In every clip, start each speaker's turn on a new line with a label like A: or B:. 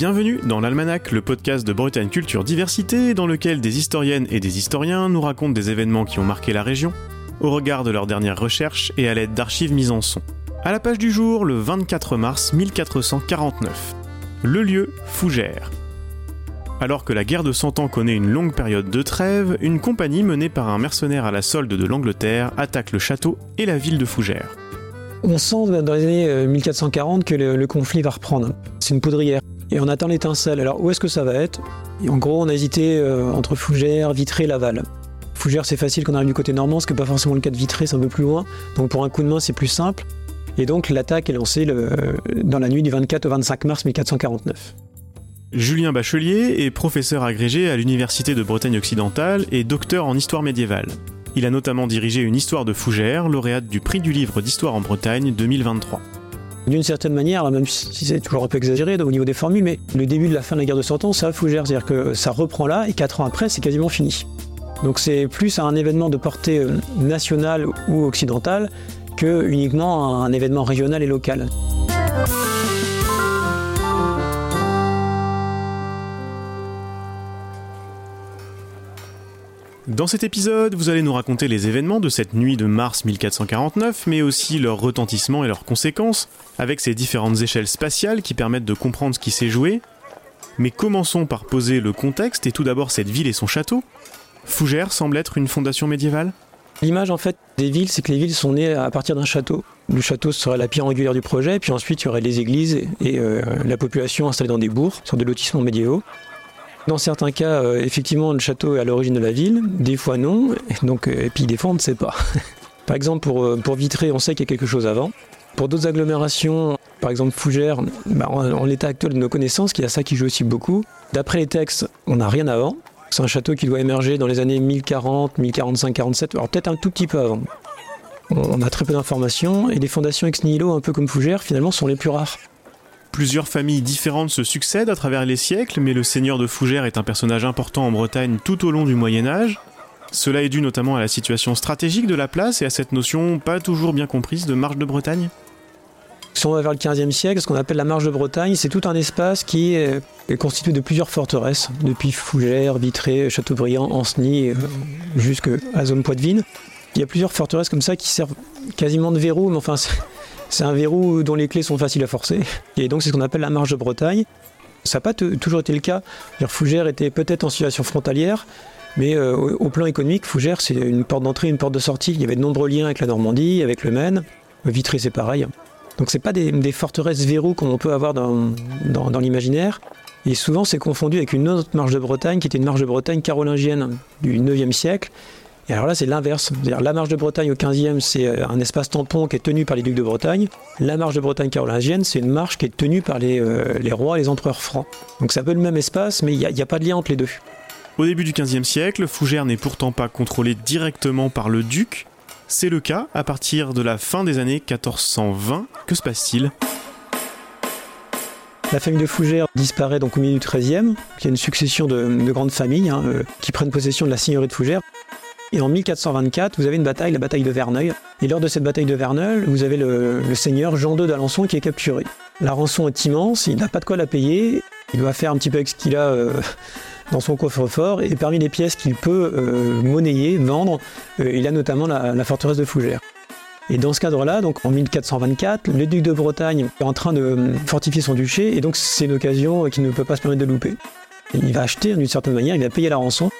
A: Bienvenue dans l'Almanach, le podcast de Bretagne Culture Diversité, dans lequel des historiennes et des historiens nous racontent des événements qui ont marqué la région, au regard de leurs dernières recherches et à l'aide d'archives mises en son. À la page du jour, le 24 mars 1449. Le lieu, Fougères. Alors que la guerre de Cent Ans connaît une longue période de trêve, une compagnie menée par un mercenaire à la solde de l'Angleterre attaque le château et la ville de Fougères.
B: On sent dans les années 1440 que le, le conflit va reprendre. C'est une poudrière. Et on attend l'étincelle. Alors où est-ce que ça va être? Et En gros, on a hésité euh, entre Fougères, Vitré, Laval. Fougères, c'est facile quand on arrive du côté normand, ce qui n'est pas forcément le cas de Vitré, c'est un peu plus loin. Donc pour un coup de main, c'est plus simple. Et donc l'attaque est lancée dans la nuit du 24 au 25 mars 1449.
A: Julien Bachelier est professeur agrégé à l'Université de Bretagne occidentale et docteur en histoire médiévale. Il a notamment dirigé une histoire de Fougères, lauréate du prix du livre d'histoire en Bretagne 2023.
B: D'une certaine manière, même si c'est toujours un peu exagéré au niveau des formules, mais le début de la fin de la guerre de Cent Ans, c'est à Fougères. C'est-à-dire que ça reprend là et quatre ans après, c'est quasiment fini. Donc c'est plus un événement de portée euh, nationale ou occidentale que uniquement un événement régional et local.
A: Dans cet épisode, vous allez nous raconter les événements de cette nuit de mars 1449, mais aussi leur retentissement et leurs conséquences, avec ces différentes échelles spatiales qui permettent de comprendre ce qui s'est joué. Mais commençons par poser le contexte et tout d'abord cette ville et son château. Fougères semble être une fondation médiévale
B: L'image en fait des villes, c'est que les villes sont nées à partir d'un château. Le château serait la pierre angulaire du projet, puis ensuite il y aurait les églises et euh, la population installée dans des bourgs, sur des lotissements médiévaux. Dans certains cas, euh, effectivement, le château est à l'origine de la ville, des fois non, et donc, euh, et puis des fois on ne sait pas. par exemple, pour, euh, pour Vitré, on sait qu'il y a quelque chose avant. Pour d'autres agglomérations, par exemple Fougères, bah, en, l'état actuel de nos connaissances, il y a ça qui joue aussi beaucoup. D'après les textes, on n'a rien avant. C'est un château qui doit émerger dans les années 1040, 1045, 47, alors peut-être un tout petit peu avant. On a très peu d'informations et les fondations ex nihilo, un peu comme Fougères, finalement, sont les plus rares.
A: Plusieurs familles différentes se succèdent à travers les siècles, mais le seigneur de Fougères est un personnage important en Bretagne tout au long du Moyen Âge. Cela est dû notamment à la situation stratégique de la place et à cette notion pas toujours bien comprise de marche de Bretagne.
B: Si on va vers le 15e siècle, ce qu'on appelle la marge de Bretagne, c'est tout un espace qui est, constitué de plusieurs forteresses, depuis Fougères, Vitré, Châteaubriand, Ancenis, euh, jusqu'à zone Poitevine. Il y a plusieurs forteresses comme ça qui servent quasiment de verrou, mais enfin, c'est- un verrou dont les clés sont faciles à forcer. Et donc, c'est ce qu'on appelle la marge de Bretagne. Ça n'a pas toujours été le cas. Fougères était peut-être en situation frontalière, mais euh, au, plan économique, Fougères, c'est une porte d'entrée, une porte de sortie. Il y avait de nombreux liens avec la Normandie, avec le Maine. Vitré, c'est pareil. Donc c'est pas des, forteresses verrous comme on peut avoir dans, dans, dans l'imaginaire. Et souvent c'est confondu avec une autre marche de Bretagne qui était une marche de Bretagne carolingienne du 9e siècle. Et alors là c'est l'inverse. La marche de Bretagne au 15e c'est euh, un espace tampon qui est tenu par les ducs de Bretagne. La marche de Bretagne carolingienne c'est une marche qui est tenue par les, euh, les rois et les empereurs francs. Donc c'est un peu le même espace mais il n'y a, il y a pas de lien entre les deux.
A: Au début du XVe siècle, Fougères n'est pourtant pas contrôlée directement par le duc. C'est le cas à partir de la fin des années 1420. Que se passe-t-il?
B: La famille de Fougères disparaît donc au milieu du XIIIe. Il y a une succession de, de grandes familles hein, euh, qui prennent possession de la seigneurie de Fougères. Et en 1424, vous avez une bataille, la bataille de Verneuil. Et lors de cette bataille de Verneuil, vous avez le, seigneur Jean II d'Alençon qui est capturé. La rançon est immense, il n'a pas de quoi la payer. Il doit faire un petit peu avec ce qu'il a euh, dans son coffre-fort. Et parmi les pièces qu'il peut euh, monnayer, vendre, euh, il a notamment la, la forteresse de Fougères. Et dans ce cadre-là, donc en 1424, le duc de Bretagne est en train de fortifier son duché, et donc c'est une occasion qu'il ne peut pas se permettre de louper. Il va acheter d'une certaine manière, il va payer la rançon.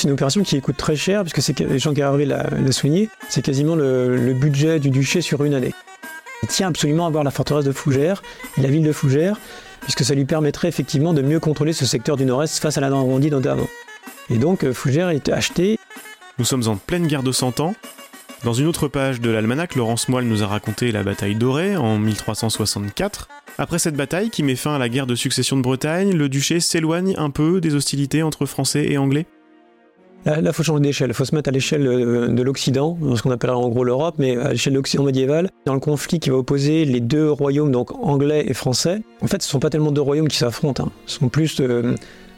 B: C'est une opération qui coûte très cher, puisque c'est Jean Carré l'a souligné, c'est quasiment le, budget du duché sur une année. Il tient absolument à avoir la forteresse de Fougères et la ville de Fougères, puisque ça lui permettrait effectivement de mieux contrôler ce secteur du nord-est face à la Normandie notamment. Et donc euh, Fougères est acheté
A: Nous sommes en pleine guerre de Cent Ans. Dans une autre page de l'almanach, Laurence Moelle nous a raconté la bataille d'Auray en 1364. Après cette bataille qui met fin à la guerre de succession de Bretagne, le duché s'éloigne un peu des hostilités entre Français et Anglais?
B: Là, il faut changer d'échelle. Il faut se mettre à l'échelle euh, de l'Occident, ce qu'on appellera en gros l'Europe, mais à l'échelle de l'Occident médiéval. Dans le conflit qui va opposer les deux royaumes, donc anglais et français, en fait, ce ne sont pas tellement deux royaumes qui s'affrontent. hein. Ce sont plus euh,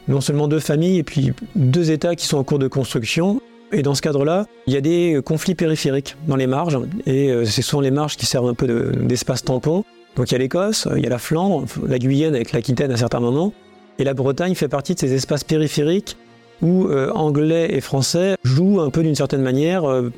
B: non seulement deux familles et puis deux États qui sont en cours de construction. Et dans ce cadre-là, il y a des conflits périphériques dans les marges, et euh, ce sont les marges qui servent un peu de- d'espace tampon. Donc il y a l'Écosse, il y a la Flandre, la Guyane avec l'Aquitaine à certains moments, et la Bretagne fait partie de ces espaces périphériques où euh, anglais et français jouent un peu d'une certaine manière euh,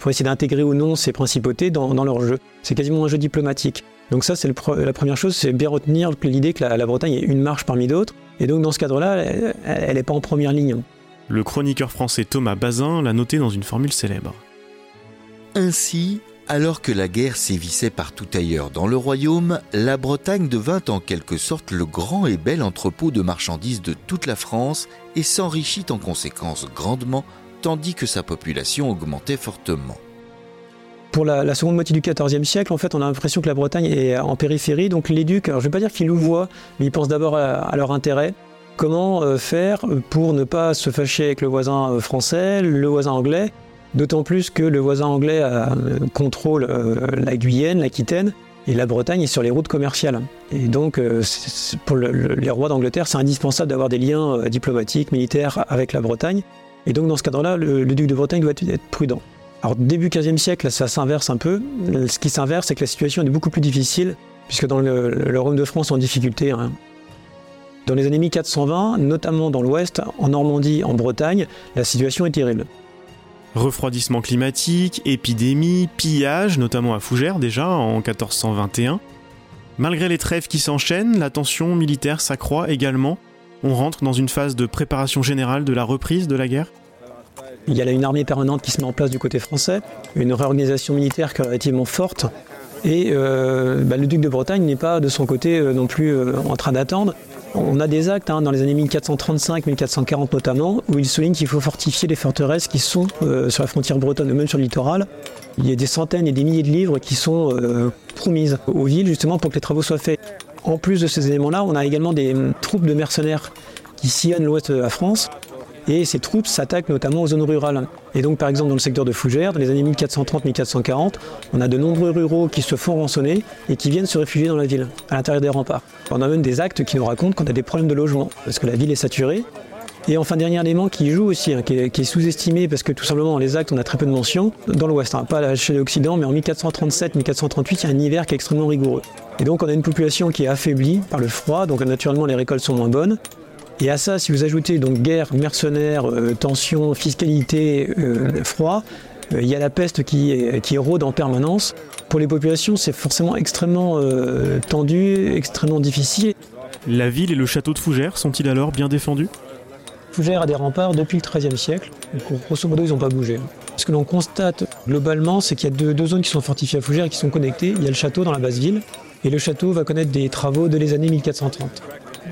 B: pour, essayer d'intégrer ou non ces principautés dans, leur jeu. C'est quasiment un jeu diplomatique. Donc ça, c'est la première chose, c'est bien retenir l'idée que la, Bretagne est une marche parmi d'autres. Et donc dans ce cadre-là, elle n'est pas en première ligne.
A: Le chroniqueur français Thomas Bazin l'a noté dans une formule célèbre.
C: Ainsi, alors que la guerre sévissait partout ailleurs dans le royaume, la Bretagne devint en quelque sorte le grand et bel entrepôt de marchandises de toute la France et s'enrichit en conséquence grandement, tandis que sa population augmentait fortement.
B: Pour la, seconde moitié du XIVe siècle, en fait, on a l'impression que la Bretagne est en périphérie, donc les ducs, je ne vais pas dire qu'ils le voient, mais ils pensent d'abord à, leur intérêt. Comment euh, faire pour ne pas se fâcher avec le voisin euh, français, le voisin anglais, D'autant plus que le voisin anglais euh, contrôle euh, la Guyenne, l'Aquitaine, et la Bretagne est sur les routes commerciales. Et donc, euh, pour les rois d'Angleterre, c'est indispensable d'avoir des liens diplomatiques, militaires avec la Bretagne. Et donc, dans ce cadre-là, le, duc de Bretagne doit être prudent. Alors, début 15e siècle, ça s'inverse un peu. Ce qui s'inverse, c'est que la situation est beaucoup plus difficile, puisque dans le, Royaume de France en difficulté. Hein. Dans les années 1420, notamment dans l'Ouest, en Normandie, en Bretagne, la situation est terrible.
A: Refroidissement climatique, épidémie, pillage, notamment à Fougères déjà en 1421. Malgré les trêves qui s'enchaînent, la tension militaire s'accroît également. On rentre dans une phase de préparation générale de la reprise de la guerre
B: il y a là une armée permanente qui se met en place du côté français, une réorganisation militaire relativement forte, et euh, bah, le duc de Bretagne n'est pas de son côté euh, non plus euh, en train d'attendre. On a des actes hein, dans les années 1435-1440 notamment, où il souligne qu'il faut fortifier les forteresses qui sont sur la frontière bretonne, même sur le littoral. Il y a des centaines et des milliers de livres qui sont promises aux villes justement pour que les travaux soient faits. En plus de ces éléments-là, on a également des hum, troupes de mercenaires qui sillonnent l'ouest de la France et ces troupes s'attaquent notamment aux zones rurales. Et donc par exemple dans le secteur de Fougères, dans les années 1430-1440, on a de nombreux ruraux qui se font rançonner et qui viennent se réfugier dans la ville, à l'intérieur des remparts. On a même des actes qui nous racontent qu'on a des problèmes de logement, parce que la ville est saturée. Et enfin, dernier élément qui joue aussi, hein, qui est, sous-estimé, parce que tout simplement, dans les actes, on a très peu de mentions, dans l'Ouest, hein, pas chez l'Occident, mais en 1437-1438, il y a un hiver qui est extrêmement rigoureux. Et donc, on a une population qui est affaiblie par le froid, donc naturellement, les récoltes sont moins bonnes. Et à ça, si vous ajoutez donc guerre, mercenaires, euh, tension, fiscalité, euh, froid, euh, il y a la peste qui, qui rôde en permanence. Pour les populations, c'est forcément extrêmement tendu, extrêmement difficile.
A: La ville et le château de Fougères sont-ils alors bien défendus?
B: Fougères a des remparts depuis le XIIIe siècle. Donc, grosso modo, ils n'ont pas bougé. Ce que l'on constate globalement, c'est qu'il y a deux, deux, zones qui sont fortifiées à Fougères et qui sont connectées. Il y a le château dans la basse ville, et le château va connaître des travaux de les années 1430.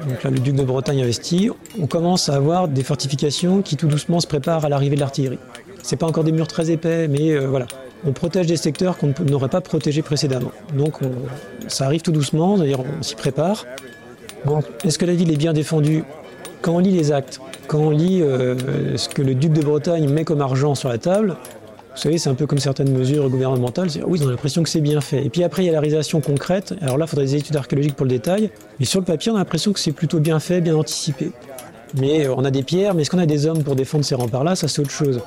B: Donc là, le duc de Bretagne investit. On commence à avoir des fortifications qui tout doucement se préparent à l'arrivée de l'artillerie. C'est pas encore des murs très épais, mais euh, voilà. On protège des secteurs qu'on n'aurait pas protégés précédemment. Donc ça arrive tout doucement, d'ailleurs on s'y prépare. est-ce que la ville est bien défendue? Quand on lit les actes, quand on lit euh, ce que le duc de Bretagne met comme argent sur la table, vous savez, c'est un peu comme certaines mesures gouvernementales. Oui, ils ont l'impression que c'est bien fait. Et puis après, il y a la réalisation concrète. Alors là, il faudrait des études archéologiques pour le détail. Mais sur le papier, on a l'impression que c'est plutôt bien fait, bien anticipé. Mais euh, on a des pierres, mais est-ce qu'on a des hommes pour défendre ces remparts-là Ça, c'est autre chose.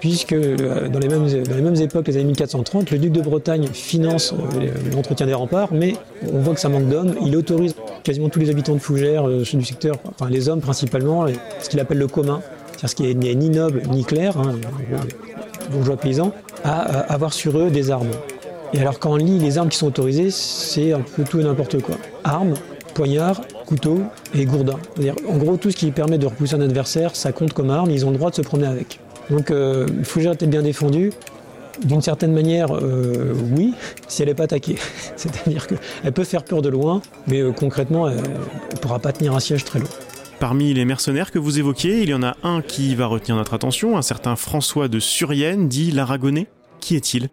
B: Puisque euh, dans les, mêmes, les époques, les années 1430, le duc de Bretagne finance euh, l'entretien des remparts, mais on voit que ça manque d'hommes. Il autorise quasiment tous les habitants de Fougères, du secteur, enfin les hommes principalement, ce qu'il appelle le commun, c'est-à-dire ce qui n'est ni noble ni clair, hein, bourgeois paysans, à avoir sur eux des armes. Et alors quand on lit les armes qui sont autorisées, c'est un peu tout et n'importe quoi. Armes, poignards, couteaux et gourdins. En gros, tout ce qui permet de repousser un adversaire, ça compte comme arme, ils ont le droit de se promener avec. Donc euh, Fougère était bien défendue. D'une certaine manière, euh, oui, si elle n'est pas attaquée. C'est-à-dire qu'elle peut faire peur de loin, mais euh, concrètement, elle ne pourra pas tenir un siège très long.
A: Parmi les mercenaires que vous évoquiez, il y en a un qui va retenir notre attention, un certain François de Surienne, dit l'Aragonais. Qui est-il?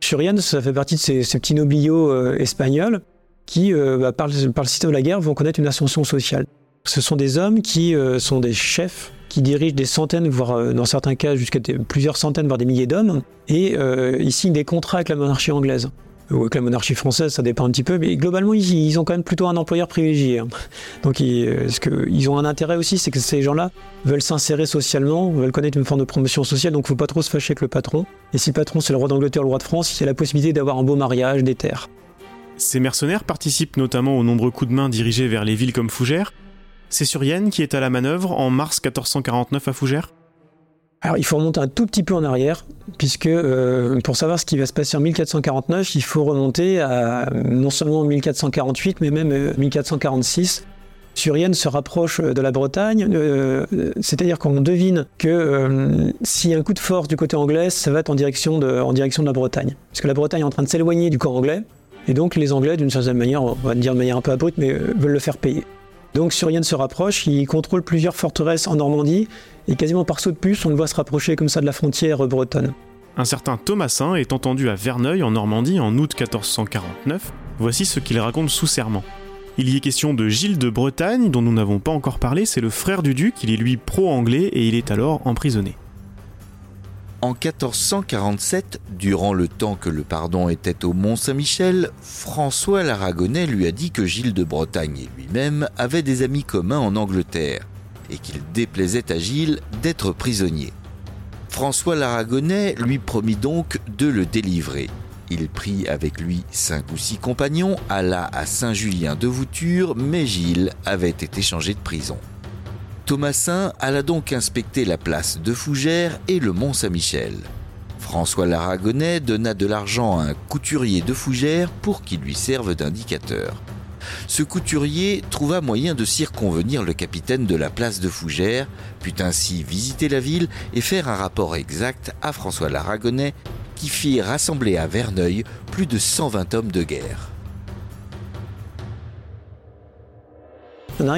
B: Surienne, ça fait partie de ces, petits nobliaux euh, espagnols qui, euh, bah, par, le système de la guerre, vont connaître une ascension sociale. Ce sont des hommes qui euh, sont des chefs, qui dirigent des centaines, voire dans certains cas jusqu'à plusieurs centaines, voire des milliers d'hommes, et ils signent des contrats avec la monarchie anglaise avec la monarchie française, ça dépend un petit peu, mais globalement, ils, ont quand même plutôt un employeur privilégié. Hein. Donc, ils, euh, ce que, ils ont un intérêt aussi, c'est que ces gens-là veulent s'insérer socialement, veulent connaître une forme de promotion sociale, donc il ne faut pas trop se fâcher avec le patron. Et si le patron, c'est le roi d'Angleterre, le roi de France, il y a la possibilité d'avoir un beau mariage, des terres.
A: Ces mercenaires participent notamment aux nombreux coups de main dirigés vers les villes comme Fougères. C'est Surienne qui est à la manœuvre en mars 1449 à Fougères?
B: Alors il faut remonter un tout petit peu en arrière, puisque euh, pour savoir ce qui va se passer en 1449, il faut remonter à non seulement 1448, mais même 1446. Euh, Surienne se rapproche de la Bretagne, euh, c'est-à-dire qu'on devine que s'il y a un coup de force du côté anglais, ça va être en direction de, la Bretagne. Parce que la Bretagne est en train de s'éloigner du camp anglais, et donc les Anglais, d'une certaine manière, on va dire de manière un peu abrupte, mais veulent le faire payer. Donc Surienne se rapproche, il contrôle plusieurs forteresses en Normandie, et quasiment par saut de puce, on le voit se rapprocher comme ça de la frontière bretonne.
A: Un certain Thomasin est entendu à Verneuil en Normandie en août 1449. Voici ce qu'il raconte sous serment. Il y est question de Gilles de Bretagne, dont nous n'avons pas encore parlé, c'est le frère du duc, il est lui pro-anglais et il est alors emprisonné.
C: En 1447, durant le temps que le pardon était au Mont-Saint-Michel, François l'Aragonais lui a dit que Gilles de Bretagne et lui-même avaient des amis communs en Angleterre et qu'il déplaisait à Gilles d'être prisonnier. François l'Aragonais lui promit donc de le délivrer. Il prit avec lui cinq ou six compagnons, alla à Saint-Julien de Vouture, mais Gilles avait été changé de prison. Thomasin alla donc inspecter la place de Fougères et le Mont Saint-Michel. François Laragonais donna de l'argent à un couturier de Fougères pour qu'il lui serve d'indicateur. Ce couturier trouva moyen de circonvenir le capitaine de la place de Fougères, put ainsi visiter la ville et faire un rapport exact à François Laragonais qui fit rassembler à Verneuil plus de 120 hommes de guerre.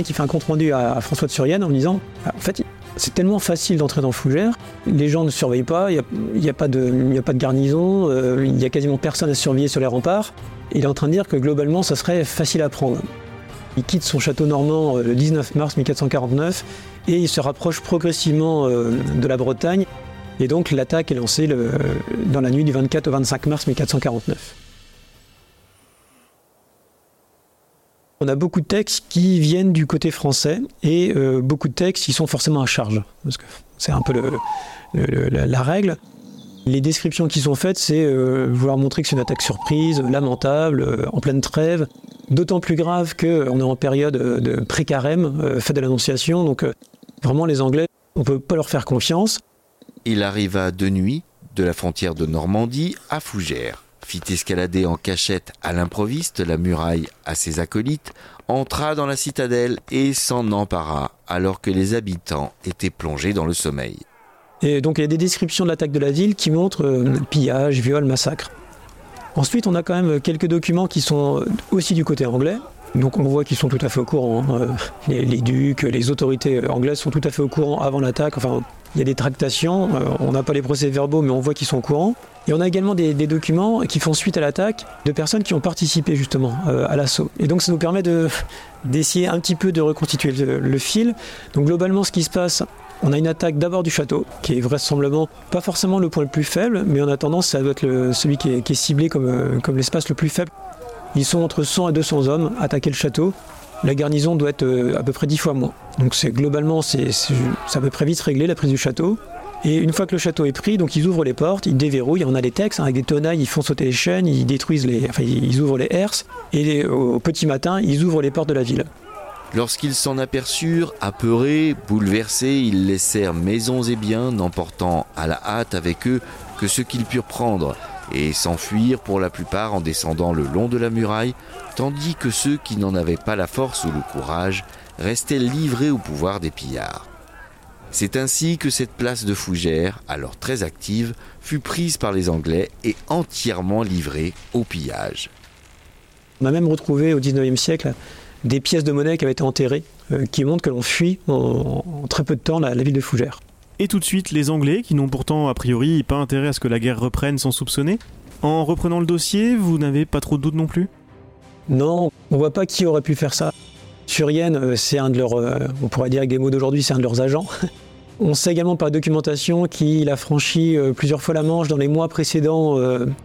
B: Qui fait un compte rendu à, François de Surienne en disant ah, En fait, c'est tellement facile d'entrer dans Fougères, les gens ne surveillent pas, il n'y a, pas de, a pas de garnison, euh, il n'y a quasiment personne à surveiller sur les remparts. Il est en train de dire que globalement, ça serait facile à prendre. Il quitte son château normand euh, le 19 mars 1449 et il se rapproche progressivement euh, de la Bretagne. Et donc l'attaque est lancée dans la nuit du 24 au 25 mars 1449. On a beaucoup de textes qui viennent du côté français et euh, beaucoup de textes qui sont forcément à charge. Parce que c'est un peu la, règle. Les descriptions qui sont faites, c'est euh, vouloir montrer que c'est une attaque surprise, lamentable, euh, en pleine trêve. D'autant plus grave qu'on est en période de pré-carême, fête de l'Annonciation. Donc vraiment, les Anglais, on ne peut pas leur faire confiance.
C: Il arriva de nuit de la frontière de Normandie à Fougères fit escalader en cachette à l'improviste la muraille à ses acolytes, entra dans la citadelle et s'en empara alors que les habitants étaient plongés dans le sommeil.
B: Et donc il y a des descriptions de l'attaque de la ville qui montrent euh, pillage, viol, massacre. Ensuite, on a quand même quelques documents qui sont aussi du côté anglais. Donc on voit qu'ils sont tout à fait au courant. Hein. Euh, les, les, ducs, les autorités anglaises sont tout à fait au courant avant l'attaque. Enfin, il y a des tractations, euh, on n'a pas les procès-verbaux, mais on voit qu'ils sont au courant. Et on a également des, documents qui font suite à l'attaque de personnes qui ont participé justement euh, à l'assaut. Et donc ça nous permet d'essayer un petit peu de reconstituer le, fil. Donc globalement, ce qui se passe, on a une attaque d'abord du château, qui est vraisemblablement pas forcément le point le plus faible, mais en attendant, ça doit être celui qui est, ciblé comme, euh, comme l'espace le plus faible. Ils sont entre 100 et 200 hommes attaquer le château la garnison doit être euh, à peu près dix fois moins. Donc c'est globalement, c'est à peu près vite réglé la prise du château. Et une fois que le château est pris, donc ils ouvrent les portes, ils déverrouillent, on a les textes, hein, avec des tenailles, ils font sauter les chaînes, ils détruisent les, enfin ils ouvrent les herses, et au petit matin, ils ouvrent les portes de la ville.
C: Lorsqu'ils s'en aperçurent, apeurés, bouleversés, ils laissèrent maisons et biens, n'emportant à la hâte avec eux que ce qu'ils purent prendre, et s'enfuir pour la plupart en descendant le long de la muraille, tandis que ceux qui n'en avaient pas la force ou le courage restaient livrés au pouvoir des pillards. C'est ainsi que cette place de Fougères, alors très active, fut prise par les Anglais et entièrement livrée au pillage.
B: On a même retrouvé au XIXe siècle des pièces de monnaie qui avaient été enterrées, euh, qui montrent que l'on fuit en, très peu de temps la ville de Fougères.
A: Et tout de suite, les Anglais, qui n'ont pourtant a priori pas intérêt à ce que la guerre reprenne sans soupçonner. En reprenant le dossier, vous n'avez pas trop de doutes non plus?
B: Non, on voit pas qui aurait pu faire ça. Surienne, euh, c'est un de leurs, euh, on pourrait dire avec des mots d'aujourd'hui, c'est un de leurs agents. On sait également par documentation qu'il a franchi euh, plusieurs fois la Manche dans les mois précédant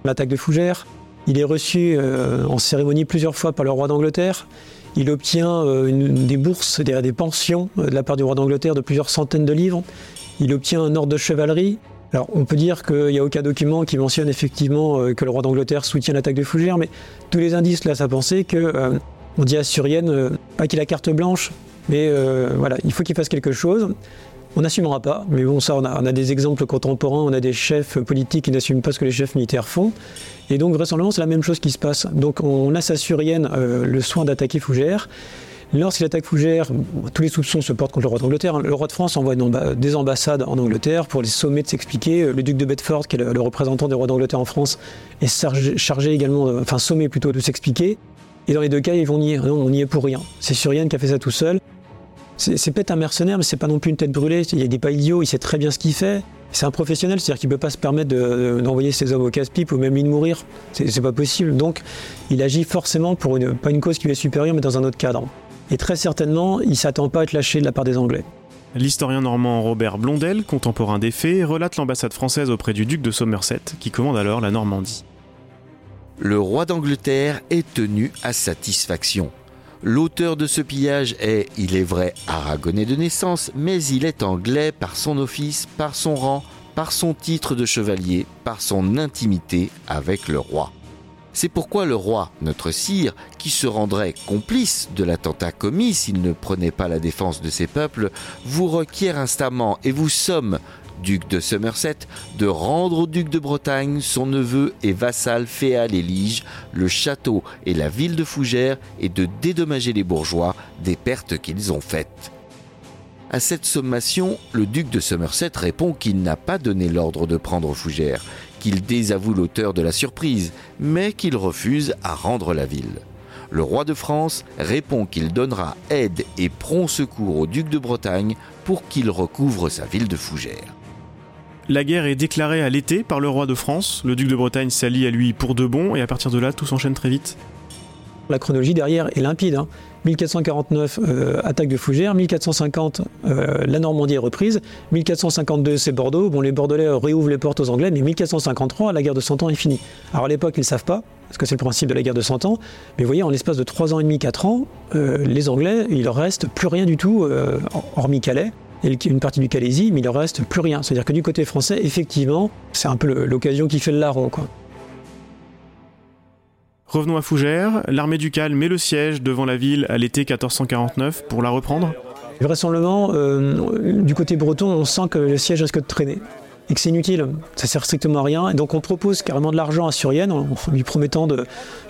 B: l'attaque de Fougères. Il est reçu en cérémonie plusieurs fois par le roi d'Angleterre. Il obtient des bourses, des, des pensions de la part du roi d'Angleterre de plusieurs centaines de livres. Il obtient un ordre de chevalerie. Alors, on peut dire qu'il n'y a aucun document qui mentionne effectivement euh, que le roi d'Angleterre soutient l'attaque de Fougères, mais tous les indices laissent à penser que euh, on dit à Surienne, euh, pas qu'il a carte blanche, mais voilà, il faut qu'il fasse quelque chose. On n'assumera pas, mais bon, ça, on a, des exemples contemporains, on a des chefs politiques qui n'assument pas ce que les chefs militaires font. Et donc, vraisemblablement, c'est la même chose qui se passe. Donc, on laisse à Surienne le soin d'attaquer Fougères. Lorsqu'il attaque Fougères, tous les soupçons se portent contre le roi d'Angleterre. Le roi de France envoie des ambassades en Angleterre pour les sommer de s'expliquer. Le duc de Bedford, qui est le, représentant des rois d'Angleterre en France, est chargé, également, enfin sommé plutôt de s'expliquer. Et dans les deux cas, ils vont nier. Non, on n'y est pour rien. C'est Surienne qui a fait ça tout seul. C'est peut-être un mercenaire, mais c'est pas non plus une tête brûlée. Il n'est pas idiot, il sait très bien ce qu'il fait. C'est un professionnel, c'est-à-dire qu'il ne peut pas se permettre d'envoyer ses hommes au casse-pipe ou même lui de mourir. C'est pas possible. Donc, il agit forcément pour une, pas une cause qui lui est supérieure, mais dans un autre cadre. Et très certainement, il ne s'attend pas à être lâché de la part des Anglais.
A: L'historien normand Robert Blondel, contemporain des faits, relate l'ambassade française auprès du duc de Somerset, qui commande alors la Normandie.
C: Le roi d'Angleterre est tenu à satisfaction. L'auteur de ce pillage est, il est vrai, aragonais de naissance, mais il est anglais par son office, par son rang, par son titre de chevalier, par son intimité avec le roi. C'est pourquoi le roi, notre sire, qui se rendrait complice de l'attentat commis s'il ne prenait pas la défense de ses peuples, vous requiert instamment et vous somme, duc de Somerset, de rendre au duc de Bretagne, son neveu et vassal Féal et Lige, le château et la ville de Fougères et de dédommager les bourgeois des pertes qu'ils ont faites. À cette sommation, le duc de Somerset répond qu'il n'a pas donné l'ordre de prendre Fougères, qu'il désavoue l'auteur de la surprise, mais qu'il refuse à rendre la ville. Le roi de France répond qu'il donnera aide et prompt secours au duc de Bretagne pour qu'il recouvre sa ville de Fougères.
A: La guerre est déclarée à l'été par le roi de France, le duc de Bretagne s'allie à lui pour de bon, et à partir de là, tout s'enchaîne très vite.
B: La chronologie derrière est limpide. 1449, hein. euh, attaque de Fougères. 1450, euh, la Normandie est reprise. 1452, c'est Bordeaux. Bon, les Bordelais réouvrent les portes aux Anglais, mais 1453, la guerre de Cent Ans est finie. Alors à l'époque, ils ne savent pas, parce que c'est le principe de la guerre de Cent Ans. Mais vous voyez, en l'espace de 3 ans et demi, 4 ans, euh, les Anglais, il leur reste plus rien du tout, hormis Calais et une partie du Calaisie, mais il leur reste plus rien. C'est-à-dire que du côté français, effectivement, c'est un peu l'occasion qui fait le larron, quoi.
A: Revenons à Fougères. L'armée ducale met le siège devant la ville à l'été 1449 pour la reprendre.
B: Vraisemblablement, euh, du côté breton, on sent que le siège risque de traîner et que c'est inutile, ça sert strictement à rien. Et donc on propose carrément de l'argent à Surienne en lui promettant de,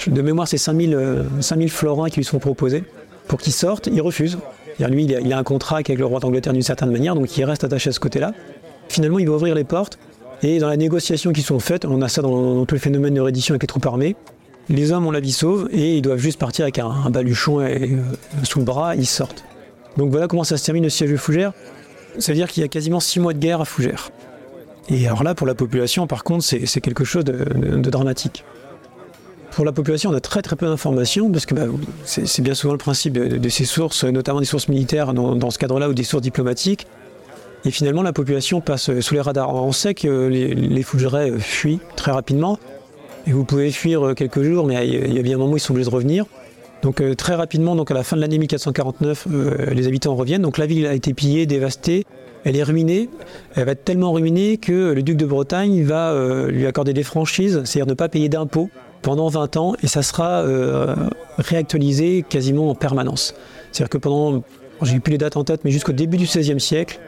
B: de mémoire, c'est 5000, 5000 euh, florins qui lui sont proposés pour qu'il sorte. Il refuse. Lui, il a, un contrat avec le roi d'Angleterre d'une certaine manière, donc il reste attaché à ce côté-là. Finalement, il va ouvrir les portes. Et dans la négociation qui sont faites, on a ça dans, dans tout le phénomène de reddition avec les troupes armées, les hommes ont la vie sauve et ils doivent juste partir avec un, baluchon euh, sous le bras, ils sortent. Donc voilà comment ça se termine le siège de Fougères. Ça veut dire qu'il y a quasiment six mois de guerre à Fougères. Et alors là, pour la population, par contre, c'est quelque chose de, dramatique. Pour la population, on a très très peu d'informations, parce que bah, c'est bien souvent le principe de, ces sources, notamment des sources militaires dans, ce cadre-là, ou des sources diplomatiques. Et finalement, la population passe sous les radars. On sait que les, les fuient très rapidement, et vous pouvez fuir euh, quelques jours, mais il y a bien un moment où ils sont obligés de revenir. Donc euh, très rapidement, donc à la fin de l'année 1449, euh, les habitants reviennent. Donc la ville a été pillée, dévastée. Elle est ruinée. Elle va être tellement ruinée que le duc de Bretagne va lui accorder des franchises, c'est-à-dire ne pas payer d'impôts pendant 20 ans, et ça sera réactualisé quasiment en permanence. C'est-à-dire que pendant, j'ai plus les dates en tête, mais jusqu'au début du XVIe siècle,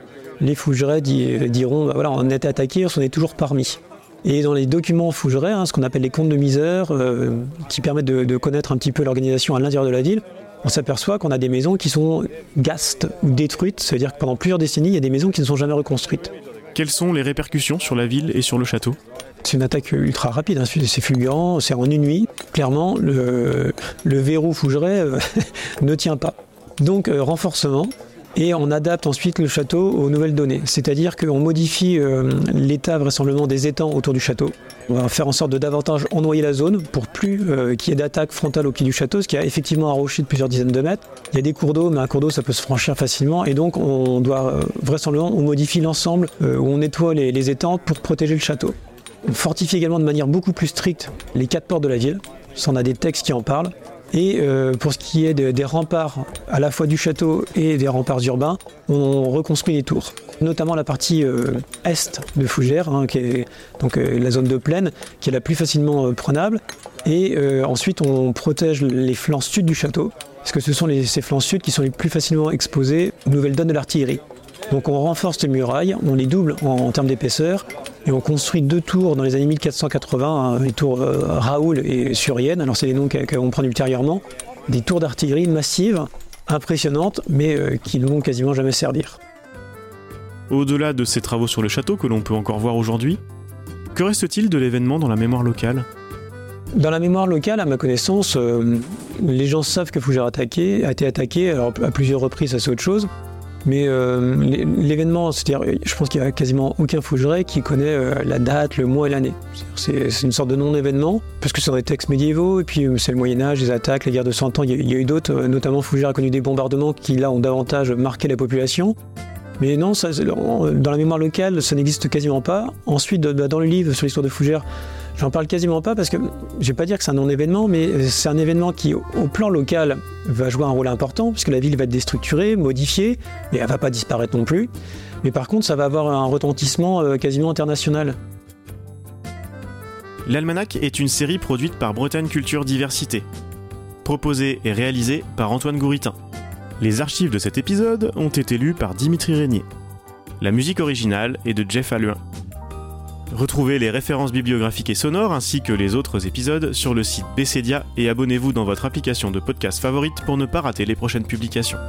B: les Fougerets diront, bah voilà, on été attaqué, on est toujours parmi. Et dans les documents Fougeret, hein, ce qu'on appelle les comptes de misère, euh, qui permettent de, connaître un petit peu l'organisation à l'intérieur de la ville, on s'aperçoit qu'on a des maisons qui sont gastes ou détruites, c'est-à-dire que pendant plusieurs décennies, il y a des maisons qui ne sont jamais reconstruites.
A: Quelles sont les répercussions sur la ville et sur le château?
B: C'est une attaque ultra rapide, hein, c'est fulgurant, c'est en une nuit. Clairement, le, verrou Fougeret euh, ne tient pas. Donc, euh, renforcement, et on adapte ensuite le château aux nouvelles données. C'est-à-dire qu'on modifie euh, l'état vraisemblablement des étangs autour du château. On va faire en sorte de davantage ennoyer la zone pour plus qu'il y ait d'attaque frontale au pied du château, ce qui a effectivement un rocher de plusieurs dizaines de mètres. Il y a des cours d'eau, mais un cours d'eau ça peut se franchir facilement et donc on doit vraisemblablement on modifie l'ensemble on nettoie les étangs pour protéger le château. On fortifie également de manière beaucoup plus stricte les quatre portes de la ville. Ça, on a des textes qui en parlent. Et euh, pour ce qui est des remparts à la fois du château et des remparts urbains, on reconstruit les tours, notamment la partie euh, est de Fougères, hein, qui est donc euh, la zone de plaine, qui est la plus facilement prenable. Et ensuite, on protège les flancs sud du château, parce que ce sont ces flancs sud qui sont les plus facilement exposés aux nouvelles donnes de l'artillerie. Donc on renforce les murailles, on les double en, termes d'épaisseur, et on construit deux tours dans les années 1480, hein, les tours euh, Raoul et Surienne, alors c'est les noms qu'on prend ultérieurement, des tours d'artillerie massives, impressionnantes, mais euh, qui ne vont quasiment jamais servir.
A: Au-delà de ces travaux sur le château que l'on peut encore voir aujourd'hui, que reste-t-il de l'événement dans la mémoire locale?
B: Dans la mémoire locale, à ma connaissance, euh, les gens savent que attaqué, a été attaqué, alors à plusieurs reprises, ça c'est autre chose. Mais euh, l'événement, c'est-à-dire, je pense qu'il n'y a quasiment aucun Fougeray qui connaît euh, la date, le mois et l'année. C'est une sorte de non-événement, parce que c'est dans des textes médiévaux, et puis euh, c'est le Moyen-Âge, les attaques, les guerres de 100 ans. Il y, a eu d'autres, notamment Fougère a connu des bombardements qui, là, ont davantage marqué la population. Mais non, dans la mémoire locale, ça n'existe quasiment pas. Ensuite, dans le livre sur l'histoire de Fougère, J'en parle quasiment pas parce que je vais pas dire que c'est un non-événement, mais c'est un événement qui, au plan local, va jouer un rôle important puisque la ville va être déstructurée, modifiée, mais elle va pas disparaître non plus. Mais par contre, ça va avoir un retentissement euh, quasiment international.
A: L'Almanach est une série produite par Bretagne Culture Diversité, proposée et réalisée par Antoine Gouritin. Les archives de cet épisode ont été lues par Dimitri Régnier. La musique originale est de Jeff Alluin. Retrouvez les références bibliographiques et sonores ainsi que les autres épisodes sur le site Bessedia et abonnez-vous dans votre application de podcast favorite pour ne pas rater les prochaines publications.